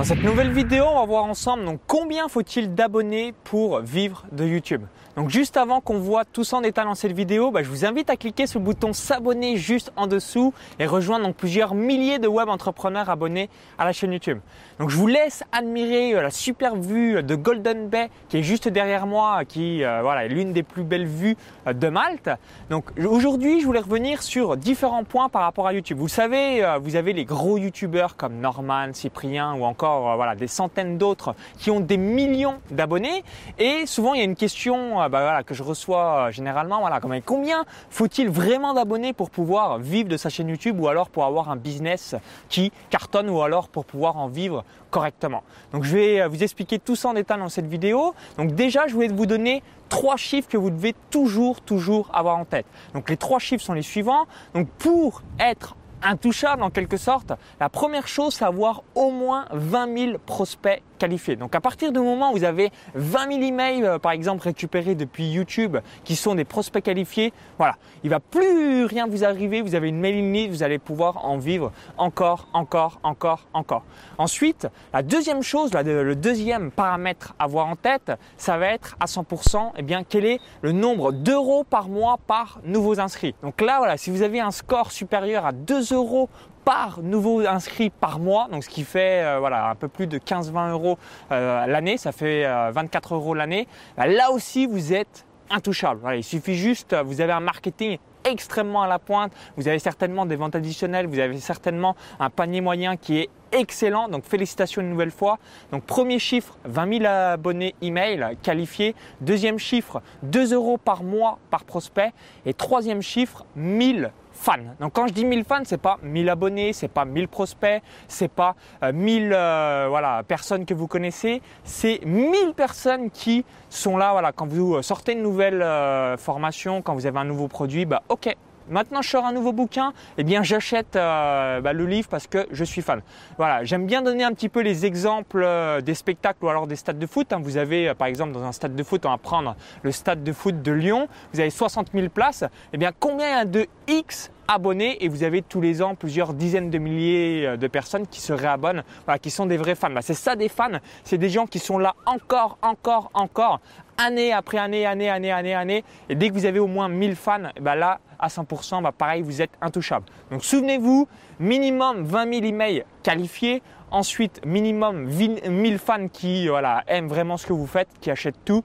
Dans cette nouvelle vidéo, on va voir ensemble combien faut-il d'abonnés pour vivre de YouTube. Donc juste avant qu'on voit tout ça en détail dans cette vidéo, bah, je vous invite à cliquer sur le bouton s'abonner juste en dessous et rejoindre plusieurs milliers de web entrepreneurs abonnés à la chaîne YouTube. Donc je vous laisse admirer euh, la super vue de Golden Bay qui est juste derrière moi, qui euh, voilà, est l'une des plus belles vues euh, de Malte. Donc aujourd'hui, je voulais revenir sur différents points par rapport à YouTube. Vous savez, vous avez les gros YouTubeurs comme Norman, Cyprien ou encore voilà, des centaines d'autres qui ont des millions d'abonnés et souvent il y a une question bah, voilà, que je reçois généralement, voilà, combien faut-il vraiment d'abonnés pour pouvoir vivre de sa chaîne YouTube ou alors pour avoir un business qui cartonne ou alors pour pouvoir en vivre correctement? Donc je vais euh, vous expliquer tout ça en détail dans cette vidéo. Donc déjà, je voulais vous donner trois chiffres que vous devez toujours, toujours avoir en tête. Donc les trois chiffres sont les suivants. Donc pour être intouchable en quelque sorte, la première chose, c'est avoir au moins 20 000 prospects qualifiés. Donc à partir du moment où vous avez 20 000 emails, euh, par exemple, récupérés depuis YouTube, qui sont des prospects qualifiés, voilà, il va plus rien vous arriver. Vous avez une mailing list, vous allez pouvoir en vivre encore, encore, encore, encore. Ensuite, la deuxième chose, le deuxième paramètre à avoir en tête, ça va être à 100%, eh bien, quel est le nombre d'euros par mois par nouveaux inscrits. Donc là, voilà, si vous avez un score supérieur à 2 euros par nouveau inscrit par mois, donc ce qui fait euh, voilà un peu plus de 15-20 euros euh, l'année, ça fait 24 euh, euros l'année. Bah, là aussi, vous êtes intouchable. il suffit juste, vous avez un marketing extrêmement à la pointe, vous avez certainement des ventes additionnelles, vous avez certainement un panier moyen qui est excellent. Donc félicitations une nouvelle fois. Donc premier chiffre, 20 000 abonnés email qualifiés. Deuxième chiffre, 2 euros par mois par prospect. Et troisième chiffre, 1000 fans. Donc quand je dis 1000 fans, c'est pas 1000 abonnés, c'est pas 1000 prospects, c'est pas 1000 euh, euh, personnes que vous connaissez, c'est 1000 personnes qui sont là voilà, quand vous sortez une nouvelle euh, formation, quand vous avez un nouveau produit, bah OK, Maintenant, je sors un nouveau bouquin, eh bien, j'achète euh, bah, le livre parce que je suis fan. Voilà, j'aime bien donner un petit peu les exemples euh, des spectacles ou alors des stades de foot. Hein. Vous avez, euh, par exemple, dans un stade de foot, on va prendre le stade de foot de Lyon. Vous avez 60 000 places. Eh bien, combien de X abonnés et vous avez tous les ans plusieurs dizaines de milliers de personnes qui se réabonnent, qui sont des vrais fans. Bah, c'est ça des fans, c'est des gens qui sont là encore, encore, encore, année après année, année, année, année, année. Et dès que vous avez au moins 1000 fans, bah là, à 100%, bah pareil, vous êtes intouchable. Donc souvenez-vous, minimum 20 000 emails qualifiés. Ensuite, minimum 1000 fans qui voilà, aiment vraiment ce que vous faites, qui achètent tout.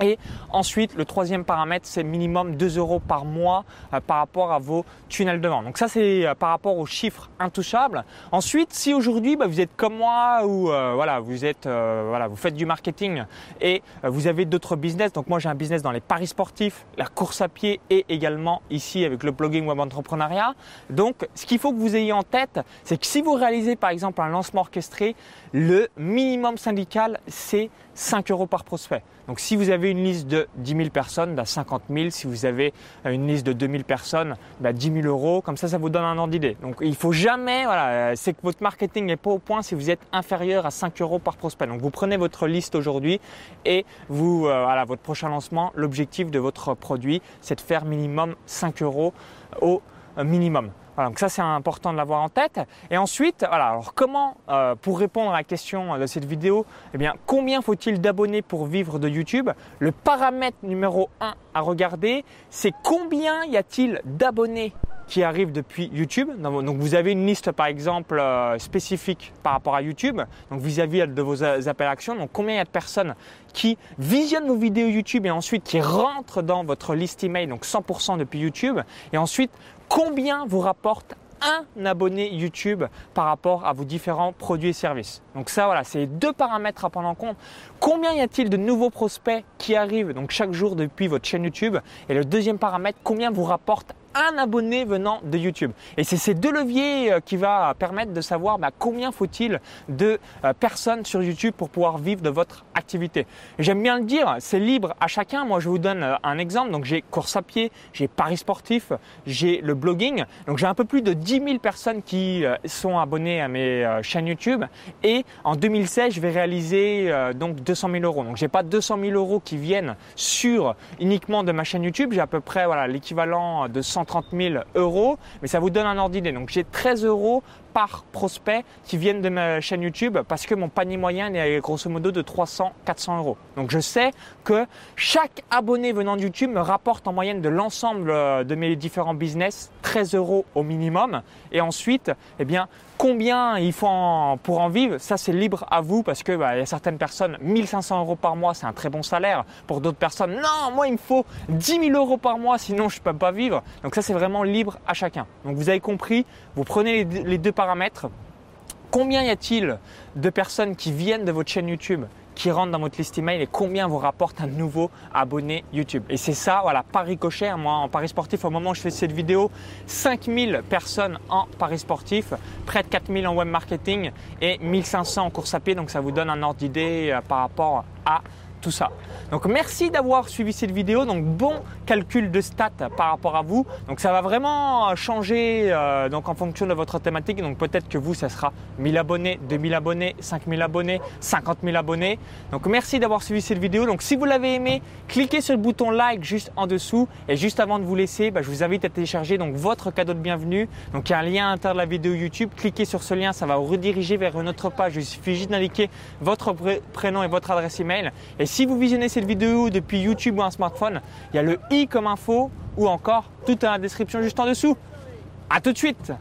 Et ensuite, le troisième paramètre, c'est minimum 2 euros par mois euh, par rapport à vos tunnels de vente. Donc ça, c'est euh, par rapport aux chiffres intouchables. Ensuite, si aujourd'hui, bah, vous êtes comme moi ou euh, voilà, vous êtes voilà, vous faites du marketing et vous avez d'autres business. Donc moi, j'ai un business dans les paris sportifs, la course à pied et également ici avec le blogging web entrepreneuriat. Donc, ce qu'il faut que vous ayez en tête, c'est que si vous réalisez par exemple un lancement orchestré, le minimum syndical, c'est 5 euros par prospect. Donc si vous avez une liste de 10 000 personnes, bah 50 000. Si vous avez une liste de 2 000 personnes, bah 10 000 euros. Comme ça, ça vous donne un ordre d'idée. Donc il faut jamais, voilà, c'est que votre marketing n'est pas au point si vous êtes inférieur à 5 euros par prospect. Donc vous prenez votre liste aujourd'hui et vous, euh, voilà, votre prochain lancement, l'objectif de votre produit, c'est de faire minimum 5 euros au minimum donc ça c'est important de l'avoir en tête. Et ensuite, voilà, alors comment, euh, pour répondre à la question de cette vidéo, eh bien, combien faut-il d'abonnés pour vivre de YouTube? Le paramètre numéro 1 à regarder, c'est combien y a-t-il d'abonnés? Qui arrivent depuis YouTube. Donc vous avez une liste par exemple euh, spécifique par rapport à YouTube, donc vis-à-vis de vos appels à action. Donc combien il y a de personnes qui visionnent vos vidéos YouTube et ensuite qui rentrent dans votre liste email, donc 100% depuis YouTube. Et ensuite combien vous rapporte un abonné YouTube par rapport à vos différents produits et services. Donc ça voilà, c'est deux paramètres à prendre en compte. Combien y a-t-il de nouveaux prospects qui arrivent donc chaque jour depuis votre chaîne YouTube? Et le deuxième paramètre, combien vous rapporte un abonné venant de YouTube. Et c'est ces deux leviers euh, qui va permettre de savoir bah, combien faut-il de euh, personnes sur YouTube pour pouvoir vivre de votre activité. J'aime bien le dire, c'est libre à chacun. Moi, je vous donne euh, un exemple. Donc, j'ai course à pied, j'ai paris sportif, j'ai le blogging. Donc, j'ai un peu plus de 10 000 personnes qui sont abonnées à mes chaînes YouTube. Et en 2016, je vais réaliser donc 200 000 euros. Donc, j'ai pas 200 000 euros qui viennent sur uniquement de ma chaîne YouTube. J'ai à peu près l'équivalent de 100 130 000 euros, mais ça vous donne un ordre d'idée. Donc j'ai 13 euros par prospect qui viennent de ma chaîne YouTube parce que mon panier moyen est grosso modo de 300-400 euros. Donc je sais que chaque abonné venant de YouTube me rapporte en moyenne de l'ensemble euh, de mes différents business 13 euros au minimum. Et ensuite, eh bien, combien il faut pour en vivre, ça c'est libre à vous parce que bah, il y a certaines personnes 1500 euros par mois, c'est un très bon salaire. Pour d'autres personnes, non, moi il me faut 10 000 euros par mois, sinon je ne peux pas vivre. Donc ça c'est vraiment libre à chacun. Donc vous avez compris, vous prenez les deux paramètres. Combien y a-t-il de personnes qui viennent de votre chaîne YouTube qui rentrent dans votre liste email et combien vous rapporte un nouveau abonné YouTube. Et c'est ça, voilà, Paris Cocher. Moi, en Paris sportif, au moment où je fais cette vidéo, 5000 personnes en Paris sportif, près de 4000 en web marketing et 1500 en course à pied. Donc, ça vous donne un ordre d'idée euh, par rapport à ça. Donc merci d'avoir suivi cette vidéo. Donc bon calcul de stats par rapport à vous. Donc ça va vraiment changer euh, donc en fonction de votre thématique. Donc peut-être que vous ça sera 1000 abonnés, 2000 abonnés, 5000 abonnés, 50 000 abonnés. Donc merci d'avoir suivi cette vidéo. Donc si vous l'avez aimé, cliquez sur le bouton like juste en dessous et juste avant de vous laisser, bah, je vous invite à télécharger donc votre cadeau de bienvenue. Donc il y a un lien à l'intérieur de la vidéo YouTube. Cliquez sur ce lien, ça va vous rediriger vers une autre page. Il suffit juste d'indiquer votre prénom et votre adresse email. Et si vous visionnez cette vidéo depuis YouTube ou un smartphone, il y a le i comme info ou encore tout dans la description juste en dessous. À tout de suite